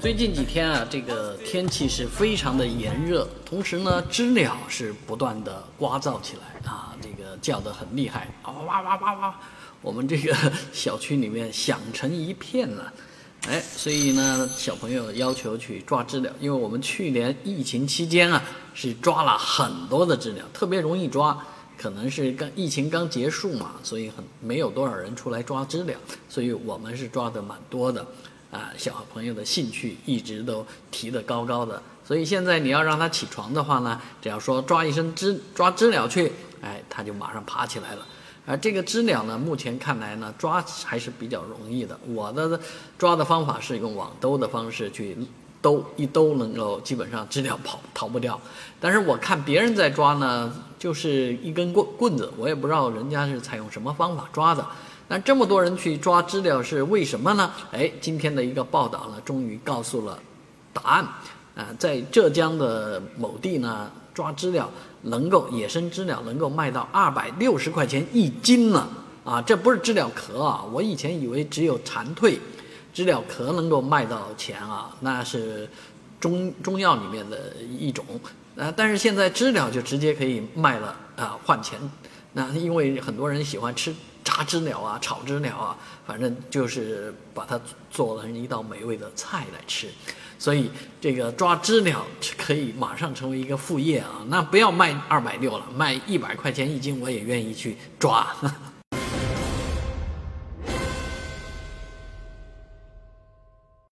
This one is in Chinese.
最近几天啊，这个天气是非常的炎热，同时呢，知了是不断的呱噪起来啊，这个叫得很厉害，啊哇哇哇哇，我们这个小区里面响成一片了，哎，所以呢，小朋友要求去抓知了，因为我们去年疫情期间啊，是抓了很多的知了，特别容易抓，可能是刚疫情刚结束嘛，所以很没有多少人出来抓知了，所以我们是抓的蛮多的。啊，小朋友的兴趣一直都提得高高的，所以现在你要让他起床的话呢，只要说抓一声知抓知了去，哎，他就马上爬起来了。而这个知了呢，目前看来呢，抓还是比较容易的。我的抓的方法是用网兜的方式去兜一兜，能够基本上知了跑逃不掉。但是我看别人在抓呢，就是一根棍棍子，我也不知道人家是采用什么方法抓的。那这么多人去抓知了是为什么呢？哎，今天的一个报道呢，终于告诉了答案。啊，在浙江的某地呢，抓知了能够野生知了能够卖到二百六十块钱一斤呢。啊，这不是知了壳啊，我以前以为只有蝉蜕知了壳能够卖到钱啊，那是中中药里面的一种。啊，但是现在知了就直接可以卖了啊，换钱。那因为很多人喜欢吃。炸知了啊，炒知了啊，反正就是把它做成一道美味的菜来吃，所以这个抓知了可以马上成为一个副业啊。那不要卖二百六了，卖一百块钱一斤，我也愿意去抓。